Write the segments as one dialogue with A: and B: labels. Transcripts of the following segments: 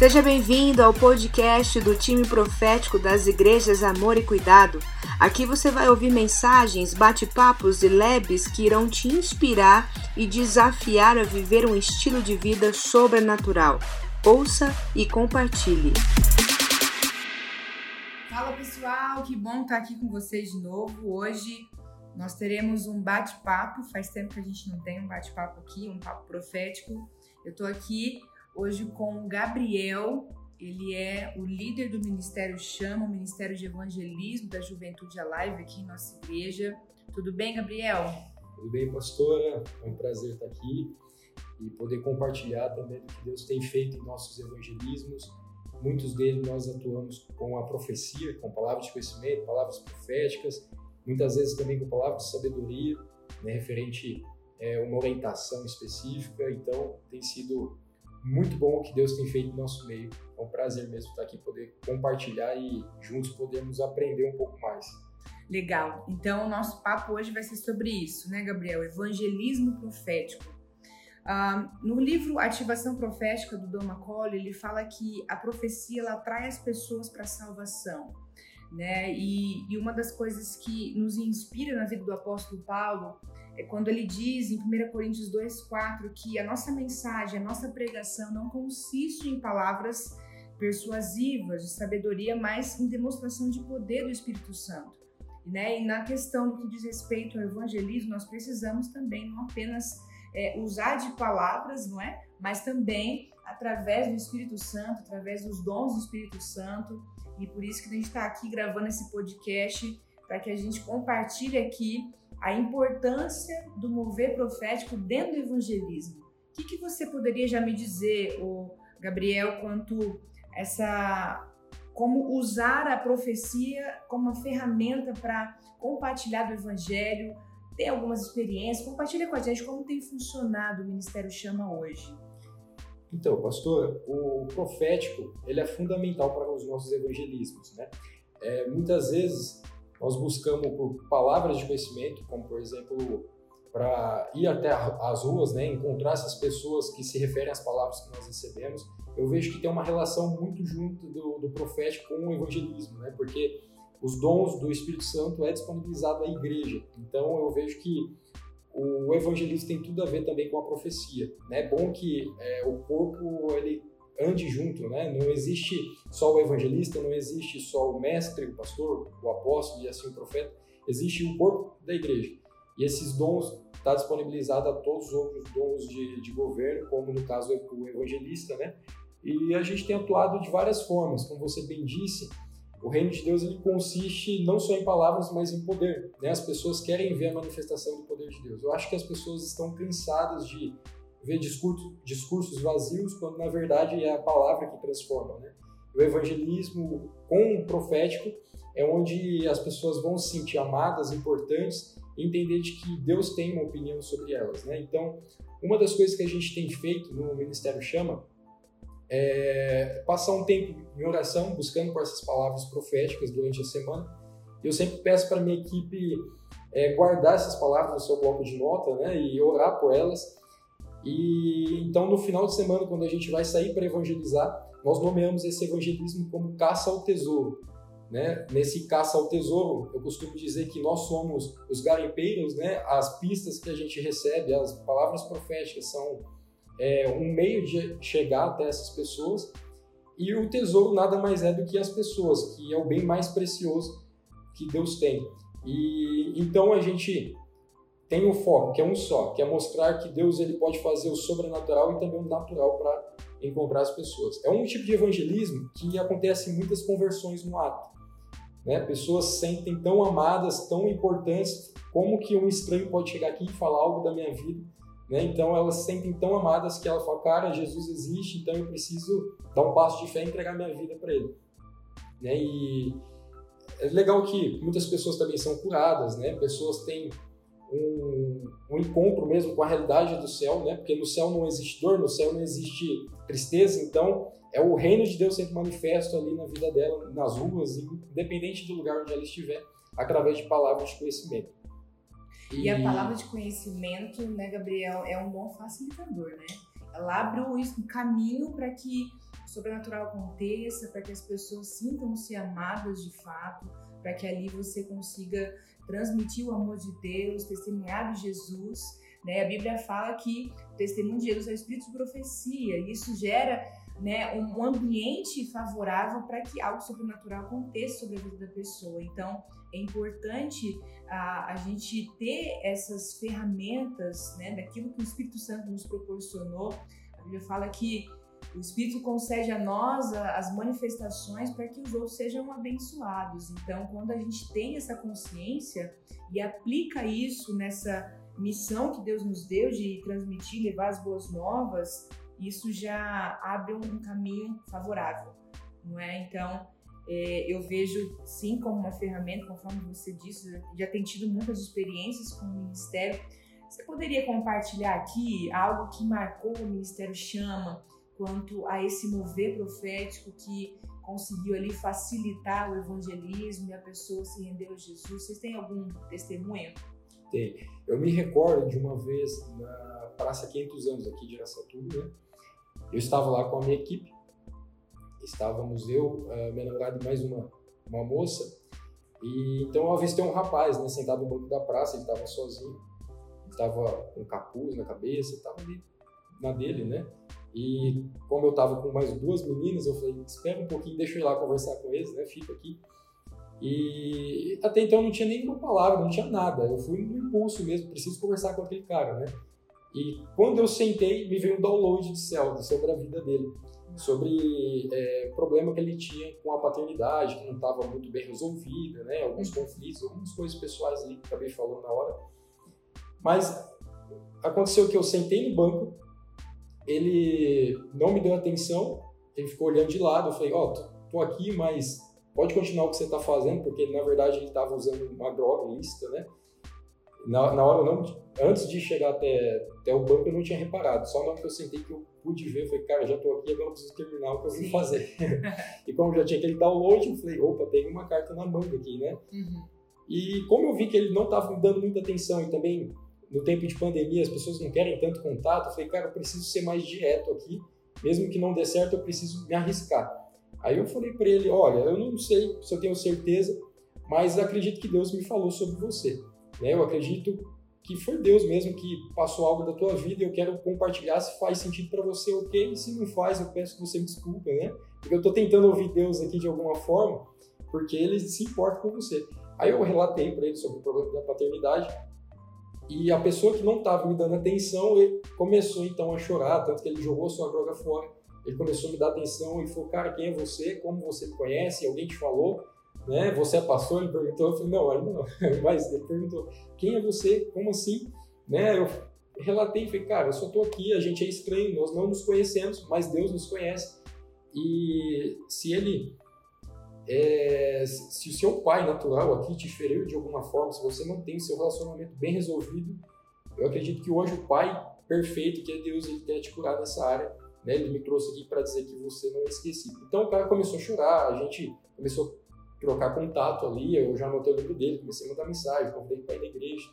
A: Seja bem-vindo ao podcast do time profético das igrejas Amor e Cuidado. Aqui você vai ouvir mensagens, bate-papos e leves que irão te inspirar e desafiar a viver um estilo de vida sobrenatural. Ouça e compartilhe. Fala pessoal, que bom estar aqui com vocês de novo. Hoje nós teremos um bate-papo. Faz tempo que a gente não tem um bate-papo aqui, um papo profético. Eu estou aqui hoje com o Gabriel. Ele é o líder do Ministério Chama, o Ministério de Evangelismo da Juventude Alive aqui em nossa igreja. Tudo bem, Gabriel?
B: Tudo bem, pastora? É um prazer estar aqui e poder compartilhar também do que Deus tem feito em nossos evangelismos. Muitos deles nós atuamos com a profecia, com palavras de conhecimento, palavras proféticas, muitas vezes também com palavras de sabedoria, né, referente é, uma orientação específica. Então, tem sido muito bom o que Deus tem feito no nosso meio. É um prazer mesmo estar aqui, poder compartilhar e juntos podermos aprender um pouco mais.
A: Legal. Então, o nosso papo hoje vai ser sobre isso, né, Gabriel? Evangelismo profético. Uh, no livro Ativação Profética do Dom Macaulay, ele fala que a profecia ela atrai as pessoas para a salvação. Né? E, e uma das coisas que nos inspira na vida do apóstolo Paulo é quando ele diz em 1 Coríntios 2,4 que a nossa mensagem, a nossa pregação não consiste em palavras persuasivas, de sabedoria, mas em demonstração de poder do Espírito Santo. Né? E na questão do que diz respeito ao evangelismo, nós precisamos também não apenas é, usar de palavras, não é? Mas também através do Espírito Santo, através dos dons do Espírito Santo. E por isso que a gente está aqui gravando esse podcast para que a gente compartilhe aqui a importância do mover profético dentro do evangelismo. O que, que você poderia já me dizer, o Gabriel, quanto essa como usar a profecia como uma ferramenta para compartilhar do evangelho, tem algumas experiências, compartilha com a gente como tem funcionado o Ministério Chama hoje.
B: Então, pastor, o profético ele é fundamental para os nossos evangelismos, né? É, muitas vezes nós buscamos por palavras de conhecimento, como por exemplo para ir até as ruas, né, encontrar essas pessoas que se referem às palavras que nós recebemos. Eu vejo que tem uma relação muito junto do, do profético com o evangelismo, né, porque os dons do Espírito Santo é disponibilizado à igreja. Então eu vejo que o evangelismo tem tudo a ver também com a profecia. Né? É bom que é, o corpo ele ande junto, né? Não existe só o evangelista, não existe só o mestre, o pastor, o apóstolo e assim o profeta. Existe o corpo da igreja. E esses dons está disponibilizado a todos os outros dons de, de governo, como no caso o evangelista, né? E a gente tem atuado de várias formas, como você bem disse, o reino de Deus ele consiste não só em palavras, mas em poder. Né? As pessoas querem ver a manifestação do poder de Deus. Eu acho que as pessoas estão cansadas de ver discurso, discursos vazios, quando na verdade é a palavra que transforma. Né? O evangelismo com o profético é onde as pessoas vão se sentir amadas, importantes, e entender de que Deus tem uma opinião sobre elas. Né? Então, uma das coisas que a gente tem feito no Ministério Chama é passar um tempo em oração, buscando por essas palavras proféticas durante a semana. Eu sempre peço para minha equipe é, guardar essas palavras no seu bloco de nota né, e orar por elas. E então, no final de semana, quando a gente vai sair para evangelizar, nós nomeamos esse evangelismo como caça ao tesouro. Né? Nesse caça ao tesouro, eu costumo dizer que nós somos os garimpeiros, né? as pistas que a gente recebe, as palavras proféticas são é, um meio de chegar até essas pessoas. E o tesouro nada mais é do que as pessoas, que é o bem mais precioso que Deus tem. E então a gente tem o foco, que é um só, que é mostrar que Deus ele pode fazer o sobrenatural e também o natural para encontrar as pessoas. É um tipo de evangelismo que acontece muitas conversões no ato. Né? Pessoas se sentem tão amadas, tão importantes, como que um estranho pode chegar aqui e falar algo da minha vida né? Então elas se sentem tão amadas que ela fala, cara, Jesus existe, então eu preciso dar um passo de fé e entregar minha vida para Ele. Né? E é legal que muitas pessoas também são curadas, né? Pessoas têm um, um, encontro mesmo com a realidade do céu, né? Porque no céu não existe dor, no céu não existe tristeza, então é o reino de Deus sendo manifesto ali na vida dela, nas ruas, independente do lugar onde ela estiver, através de palavras de conhecimento.
A: E, e a palavra de conhecimento, né, Gabriel, é um bom facilitador, né? Ela abre um caminho para que sobrenatural aconteça, para que as pessoas sintam-se amadas de fato, para que ali você consiga transmitir o amor de Deus, testemunhar de Jesus. Né? A Bíblia fala que o testemunho de Jesus é o espírito de profecia, e isso gera né, um ambiente favorável para que algo sobrenatural aconteça sobre a vida da pessoa. Então, é importante a, a gente ter essas ferramentas né, daquilo que o Espírito Santo nos proporcionou. A Bíblia fala que o Espírito concede a nós as manifestações para que os outros sejam abençoados. Então, quando a gente tem essa consciência e aplica isso nessa missão que Deus nos deu de transmitir, levar as boas novas, isso já abre um caminho favorável, não é? Então, é, eu vejo sim como uma ferramenta, conforme você disse, já tem tido muitas experiências com o Ministério. Você poderia compartilhar aqui algo que marcou o Ministério Chama quanto a esse mover profético que conseguiu ali facilitar o evangelismo e a pessoa se rendeu a Jesus? Vocês têm algum testemunho?
B: Tem. Eu me recordo de uma vez na Praça 500 anos aqui de Aracatuba, né? Eu estava lá com a minha equipe, estávamos eu, minha namorada e mais uma, uma moça, e então eu avistei um rapaz né, sentado no banco da praça, ele estava sozinho, estava com capuz na cabeça, estava ali na dele, né? E como eu estava com mais duas meninas, eu falei, espera um pouquinho, deixa eu ir lá conversar com eles, né? Fica aqui. E até então não tinha nenhuma palavra, não tinha nada. Eu fui no impulso mesmo, preciso conversar com aquele cara, né? E quando eu sentei, me veio um download de céu sobre a vida dele, sobre é, problema que ele tinha com a paternidade, que não estava muito bem resolvida, né? Alguns conflitos, algumas coisas pessoais ali que acabei falando na hora. Mas aconteceu que eu sentei no banco, ele não me deu atenção, ele ficou olhando de lado, eu falei, ó, oh, tô aqui, mas pode continuar o que você está fazendo, porque na verdade ele estava usando uma droga lícita, né? Na, na hora, não, antes de chegar até, até o banco, eu não tinha reparado. Só na hora que eu sentei que eu pude ver, eu falei, cara, já estou aqui, agora eu preciso terminar o que eu vim fazer. e como já tinha aquele download, eu falei, opa, tem uma carta na manga aqui, né? Uhum. E como eu vi que ele não estava me dando muita atenção e também no tempo de pandemia as pessoas não querem tanto contato, eu falei, cara, eu preciso ser mais direto aqui, mesmo que não dê certo, eu preciso me arriscar. Aí eu falei para ele, olha, eu não sei se eu tenho certeza, mas acredito que Deus me falou sobre você. Né? Eu acredito que foi Deus mesmo que passou algo da tua vida e eu quero compartilhar se faz sentido para você, ok? E se não faz, eu peço que você me desculpe, né? Porque eu estou tentando ouvir Deus aqui de alguma forma, porque ele se importa com você. Aí eu relatei para ele sobre o problema da paternidade e a pessoa que não estava me dando atenção, ele começou então a chorar, tanto que ele jogou sua droga fora. Ele começou a me dar atenção e falou, cara, quem é você? Como você me conhece? Alguém te falou? né? Você é pastor? Ele perguntou. Eu falei, não, ainda não. Mas ele perguntou, quem é você? Como assim? Né? Eu relatei, falei, cara, eu só estou aqui, a gente é estranho, nós não nos conhecemos, mas Deus nos conhece. E se ele, é, se o seu pai natural aqui te feriu de alguma forma, se você mantém o seu relacionamento bem resolvido, eu acredito que hoje o pai perfeito, que é Deus, ele quer te curar nessa área. Né? Ele me trouxe aqui para dizer que você não é esquecido. Então o cara começou a chorar, a gente começou trocar contato ali, eu já anotei o número dele, comecei a mandar mensagem, convidei para ir na igreja.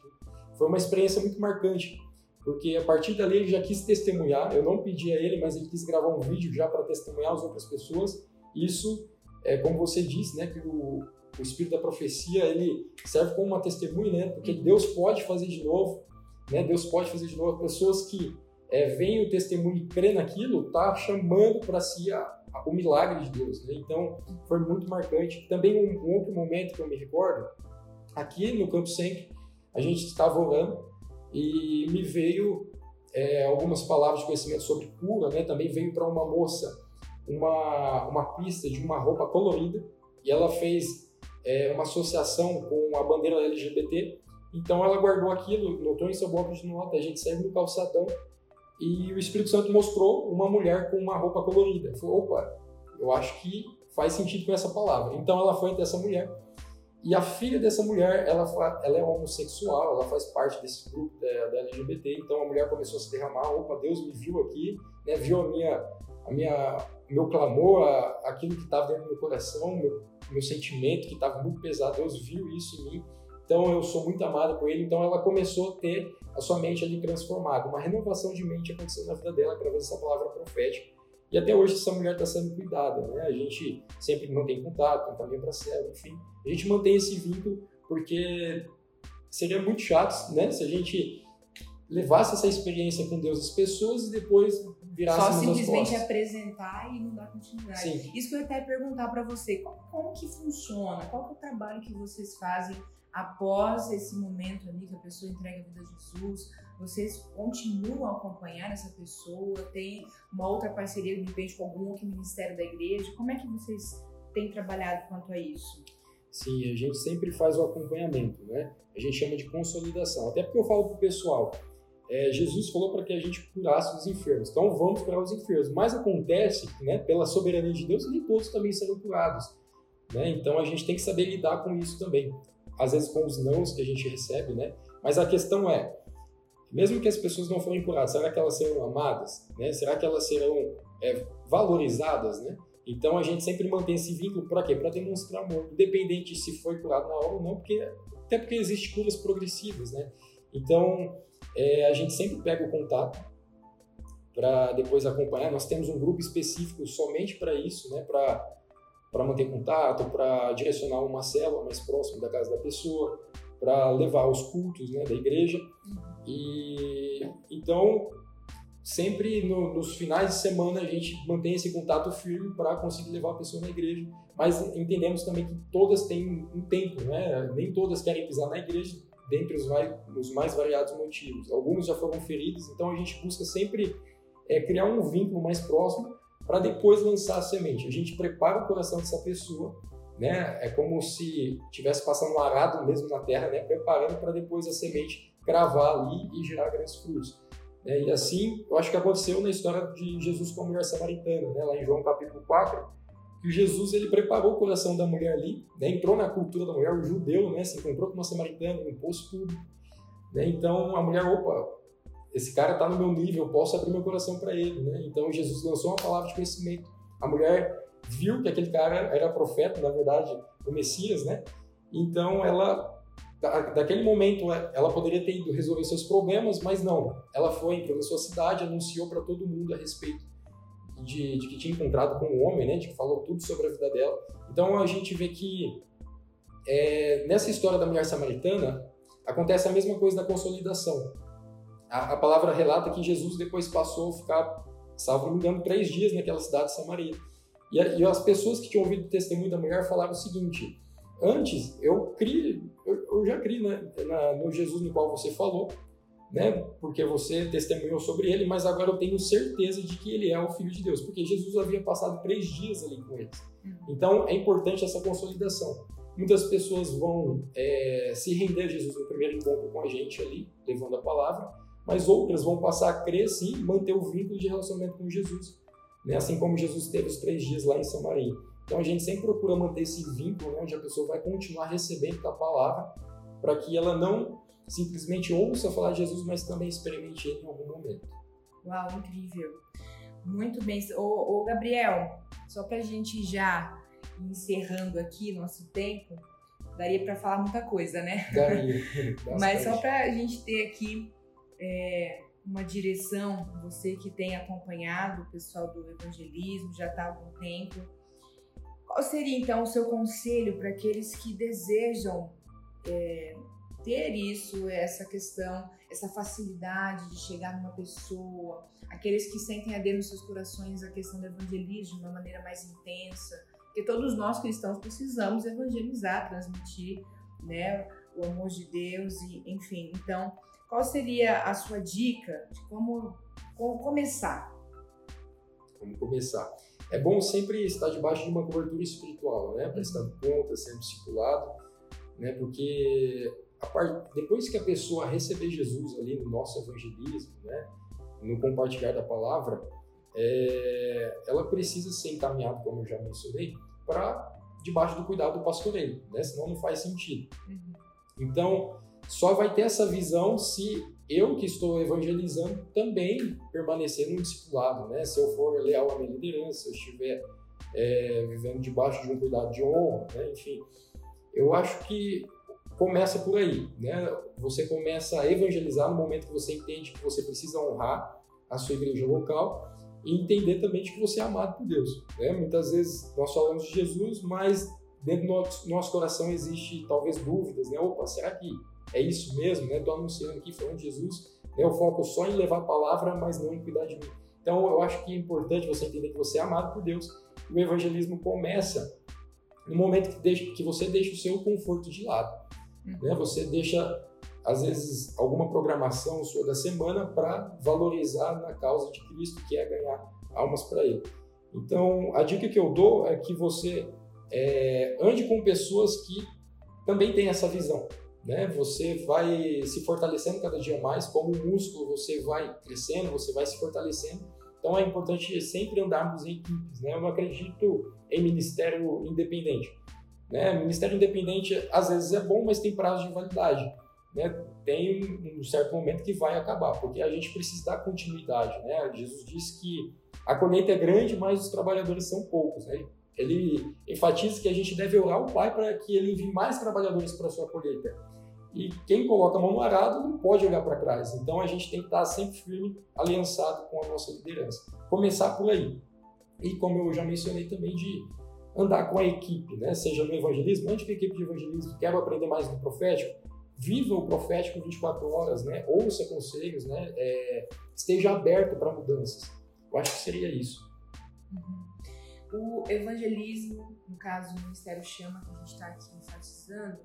B: Foi uma experiência muito marcante, porque a partir dali ele já quis testemunhar, eu não pedi a ele, mas ele quis gravar um vídeo já para testemunhar as outras pessoas. Isso, é como você disse, né, que o, o espírito da profecia, ele serve como uma testemunha, né, porque uhum. Deus pode fazer de novo, né, Deus pode fazer de novo. Pessoas que é, veem o testemunho e crê naquilo, tá chamando para si a, o milagre de Deus. Né? Então, foi muito marcante. Também um, um, outro momento que eu me recordo, aqui no Campo Sempre, a gente estava orando e me veio é, algumas palavras de conhecimento sobre cura, né? Também veio para uma moça uma, uma pista de uma roupa colorida e ela fez é, uma associação com a bandeira LGBT. Então ela guardou aquilo, notou em seu bloco de nota, a gente saiu no calçadão e o Espírito Santo mostrou uma mulher com uma roupa colorida. Falou, opa, eu acho que faz sentido com essa palavra. Então ela foi até essa mulher. E a filha dessa mulher, ela, ela é homossexual, ela faz parte desse grupo da, da, LGBT. Então a mulher começou a se derramar. Opa, Deus me viu aqui, né? viu a minha, a minha, meu clamor, a, aquilo que estava dentro do meu coração, meu, meu sentimento que estava muito pesado. Deus viu isso em mim. Então eu sou muito amada por ele. Então ela começou a ter a sua mente ali transformada. Uma renovação de mente aconteceu na vida dela através dessa palavra profética. E até hoje essa mulher está sendo cuidada, né? A gente sempre mantém contato, também para céu, enfim. A gente mantém esse vínculo porque seria muito chato, né? Se a gente levasse essa experiência com Deus às pessoas e depois Só
A: simplesmente apresentar e não dar continuidade. Sim. Isso que eu ia até perguntar para você, como, como, que funciona? Qual é o trabalho que vocês fazem após esse momento ali que a pessoa entrega a vida a Jesus? Vocês continuam a acompanhar essa pessoa? Tem uma outra parceria, de repente, com algum outro ministério da igreja? Como é que vocês têm trabalhado quanto a isso?
B: Sim, a gente sempre faz o acompanhamento, né? A gente chama de consolidação. Até porque eu falo pro pessoal, é, Jesus falou para que a gente curasse os enfermos. Então vamos curar os enfermos. Mas acontece, né, pela soberania de Deus, nem todos também serão curados. Né? Então a gente tem que saber lidar com isso também. Às vezes com os nãos que a gente recebe, né? Mas a questão é, mesmo que as pessoas não forem curadas, será que elas serão amadas? Né? Será que elas serão é, valorizadas? Né? Então a gente sempre mantém esse vínculo para quê? Para demonstrar amor, independente se foi curado na hora ou não, porque até porque existem curas progressivas, né? Então é, a gente sempre pega o contato para depois acompanhar. Nós temos um grupo específico somente para isso, né? Para manter contato, para direcionar uma célula mais próxima da casa da pessoa, para levar os cultos né, da igreja. E então sempre no, nos finais de semana a gente mantém esse contato firme para conseguir levar a pessoa na igreja. Mas entendemos também que todas têm um tempo, né? Nem todas querem pisar na igreja dentre os mais, os mais variados motivos. Alguns já foram feridos, então a gente busca sempre é, criar um vínculo mais próximo para depois lançar a semente. A gente prepara o coração dessa pessoa, né? É como se tivesse passando um arado mesmo na terra, né? Preparando para depois a semente cravar ali e gerar grandes frutos. É, e assim, eu acho que aconteceu na história de Jesus com a mulher samaritana, né? Lá em João capítulo 4, que Jesus ele preparou o coração da mulher ali, né? entrou na cultura da mulher, o judeu, né? se encontrou com uma samaritana, impôs tudo. Né? Então a mulher, opa, esse cara está no meu nível, eu posso abrir meu coração para ele. Né? Então Jesus lançou uma palavra de conhecimento. A mulher viu que aquele cara era profeta, na verdade, o Messias, né? Então ela daquele momento ela poderia ter ido resolver seus problemas, mas não. Ela foi, entrou na sua cidade, anunciou para todo mundo a respeito de, de que tinha encontrado com um homem, né, de que falou tudo sobre a vida dela. Então a gente vê que é, nessa história da mulher samaritana acontece a mesma coisa da consolidação. A, a, palavra relata que Jesus depois passou a ficar, salvo me engano, três dias naquela cidade de Samaria. E, e as pessoas que tinham ouvido o testemunho da mulher falaram o seguinte: antes eu criei, eu, eu já criei né, na, no Jesus no qual você falou, né? Porque você testemunhou sobre ele, mas agora eu tenho certeza de que ele é o Filho de Deus, porque Jesus havia passado três dias ali com eles. Uhum. Então é importante essa consolidação. Muitas pessoas vão é, se render a Jesus no primeiro encontro com a gente ali, levando a palavra, mas outras vão passar a crer sim e manter o vínculo de relacionamento com Jesus, né? assim como Jesus teve os três dias lá em Samaria. Então a gente sempre procura manter esse vínculo, né, onde a pessoa vai continuar recebendo a palavra, para que ela não simplesmente ouça falar de Jesus, mas também experimente ele em algum momento.
A: Uau, incrível. Muito bem. Ô, ô Gabriel, só para a gente já encerrando aqui nosso tempo, daria para falar muita coisa, né?
B: Daria.
A: mas só para a gente ter aqui é, uma direção, você que tem acompanhado o pessoal do evangelismo, já está há algum tempo, qual seria então o seu conselho para aqueles que desejam é, ter isso, essa questão, essa facilidade de chegar numa pessoa, aqueles que sentem a Deus nos seus corações a questão do evangelismo de uma maneira mais intensa, porque todos nós cristãos precisamos evangelizar, transmitir, né, o amor de Deus e, enfim. Então, qual seria a sua dica de como, como começar?
B: Como começar? É bom sempre estar debaixo de uma cobertura espiritual, né? Prestando conta, sendo discipulado, né? Porque part... depois que a pessoa receber Jesus ali no nosso evangelismo, né, no compartilhar da palavra, é... ela precisa ser encaminhada, como eu já mencionei, para debaixo do cuidado do pastoreio, né? senão não faz sentido. Uhum. Então, só vai ter essa visão se eu que estou evangelizando também permanecer no discipulado, né? Se eu for leal à minha liderança, se eu estiver é, vivendo debaixo de um cuidado de honra, né? enfim. Eu acho que começa por aí, né? Você começa a evangelizar no momento que você entende que você precisa honrar a sua igreja local e entender também de que você é amado por Deus. Né? Muitas vezes nós falamos de Jesus, mas dentro do nosso, coração existe talvez dúvidas, né? Opa, será que é isso mesmo? Estou né? anunciando aqui, falando de Jesus, né? eu foco só em levar a palavra, mas não em cuidar de mim. Então eu acho que é importante você entender que você é amado por Deus o evangelismo começa no momento que, deixa, que você deixa o seu conforto de lado. Uhum. Né? Você deixa às vezes, alguma programação sua da semana para valorizar na causa de Cristo, que é ganhar almas para Ele. Então, a dica que eu dou é que você é, ande com pessoas que também têm essa visão. Né? Você vai se fortalecendo cada dia mais, como um músculo, você vai crescendo, você vai se fortalecendo. Então, é importante sempre andarmos em equipes. Né? Eu não acredito em ministério independente. Né? Ministério independente, às vezes, é bom, mas tem prazo de validade né, tem um certo momento que vai acabar, porque a gente precisa dar continuidade. Né? Jesus disse que a colheita é grande, mas os trabalhadores são poucos. Né? Ele enfatiza que a gente deve orar ao Pai para que ele envie mais trabalhadores para a sua colheita. E quem coloca a mão no arado não pode olhar para trás. Então a gente tem que estar sempre firme, aliançado com a nossa liderança. Começar por aí. E como eu já mencionei também, de andar com a equipe, né? seja no evangelismo, ande com a equipe de evangelismo, quero aprender mais do profético, viva o profético 24 horas, né? ouça conselhos, né? É, esteja aberto para mudanças. Eu acho que seria isso.
A: Uhum. O evangelismo, no caso o Ministério Chama, que a gente está aqui enfatizando,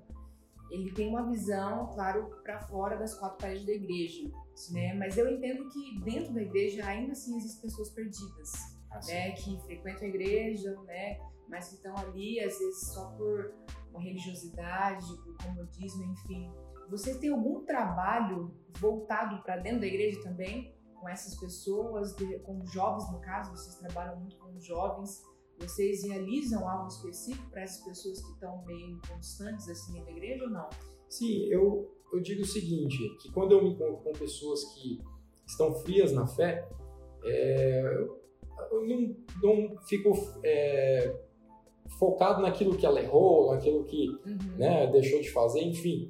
A: ele tem uma visão, claro, para fora das quatro paredes da igreja, né? Mas eu entendo que dentro da igreja ainda assim existem pessoas perdidas, ah, né? Que frequentam a igreja, né? Mas que estão ali às vezes só por uma religiosidade, por comodismo, enfim. Você tem algum trabalho voltado para dentro da igreja também, com essas pessoas, com jovens no caso, vocês trabalham muito com jovens, vocês realizam algo específico para essas pessoas que estão meio inconstantes assim dentro da igreja ou não?
B: Sim, eu, eu digo o seguinte, que quando eu me encontro com pessoas que estão frias na fé, é, eu não, não fico é, focado naquilo que ela errou, naquilo que uhum. né, deixou de fazer, enfim.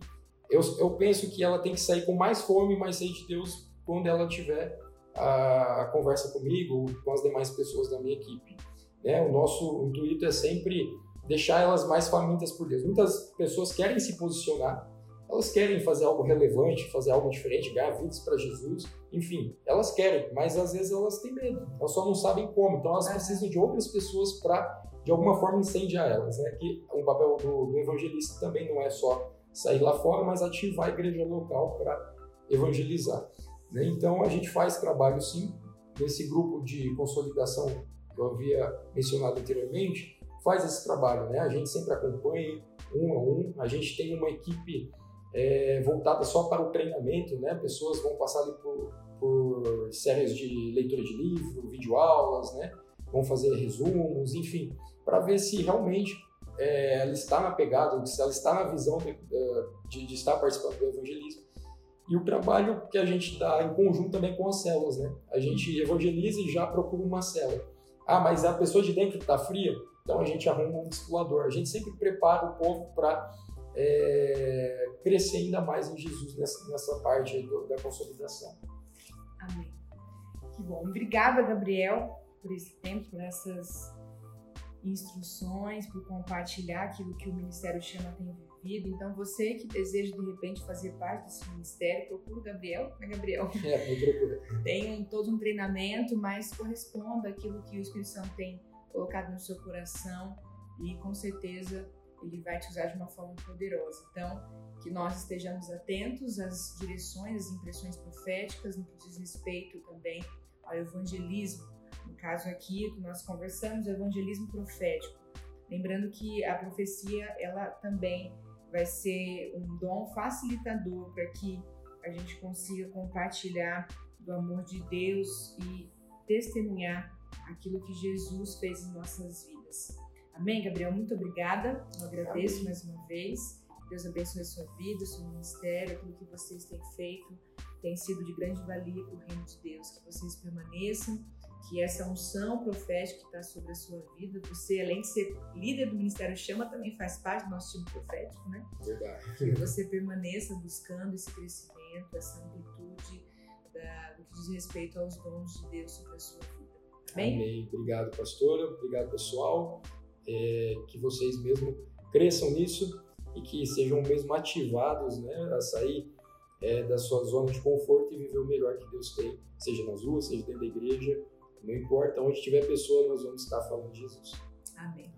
B: Eu, eu penso que ela tem que sair com mais fome e mais sede de Deus quando ela tiver a, a conversa comigo, com as demais pessoas da minha equipe. Né? O nosso intuito é sempre deixar elas mais famintas por Deus. Muitas pessoas querem se posicionar, elas querem fazer algo relevante, fazer algo diferente, ganhar vidas para Jesus, enfim, elas querem, mas às vezes elas têm medo, elas só não sabem como, então elas precisam de outras pessoas para de alguma forma incendiar elas, né? Que o papel do, do, evangelista também não é só sair lá fora, mas ativar a igreja local para evangelizar. Né? Então a gente faz trabalho sim nesse grupo de consolidação que eu havia mencionado anteriormente, faz esse trabalho, né? A gente sempre acompanha um a um, a gente tem uma equipe é, voltada só para o treinamento, né? Pessoas vão passar ali por, por séries de leitura de livro, videoaulas, né? Vão fazer resumos, enfim para ver se realmente é, ela está na pegada, se ela está na visão de, de, de, estar participando do evangelismo. E o trabalho que a gente dá em conjunto também com as células, né? A gente evangeliza e já procura uma célula. Ah, mas a pessoa de dentro está fria? Então a gente arruma um discipulador. A gente sempre prepara o povo para é, crescer ainda mais em Jesus nessa, nessa parte do, da consolidação.
A: Amém. Que bom. Obrigada, Gabriel, por esse tempo, por essas instruções, por compartilhar aquilo que o Ministério Chama tem vivido. Então, você que deseja de repente fazer parte desse ministério, procura o Gabriel, né, Gabriel?
B: É, me procura.
A: Tem todo um treinamento, mas corresponda àquilo que o Espírito Santo tem colocado no seu coração e com certeza ele vai te usar de uma forma poderosa. Então, que nós estejamos atentos às direções, às impressões proféticas no que diz respeito também ao evangelismo no caso aqui, que nós conversamos, o evangelismo profético. Lembrando que a profecia, ela também vai ser um dom facilitador para que a gente consiga compartilhar do amor de Deus e testemunhar aquilo que Jesus fez em nossas vidas. Amém, Gabriel? Muito obrigada. Eu agradeço Amém. mais uma vez. Deus abençoe a sua vida, o seu ministério, aquilo que vocês têm feito tem sido de grande valia para o reino de Deus. Que vocês permaneçam que essa unção profética que está sobre a sua vida, você, além de ser líder do Ministério Chama, também faz parte do nosso time profético, né?
B: Verdade.
A: Que você permaneça buscando esse crescimento, essa amplitude da, do que diz respeito aos dons de Deus sobre a sua vida. Bem?
B: Amém. Obrigado, pastora. Obrigado, pessoal. É, que vocês mesmo cresçam nisso e que sejam mesmo ativados né, a sair é, da sua zona de conforto e viver o melhor que Deus tem, seja nas ruas, seja dentro da igreja, não importa onde tiver pessoa, nós vamos estar falando de Jesus.
A: Amém.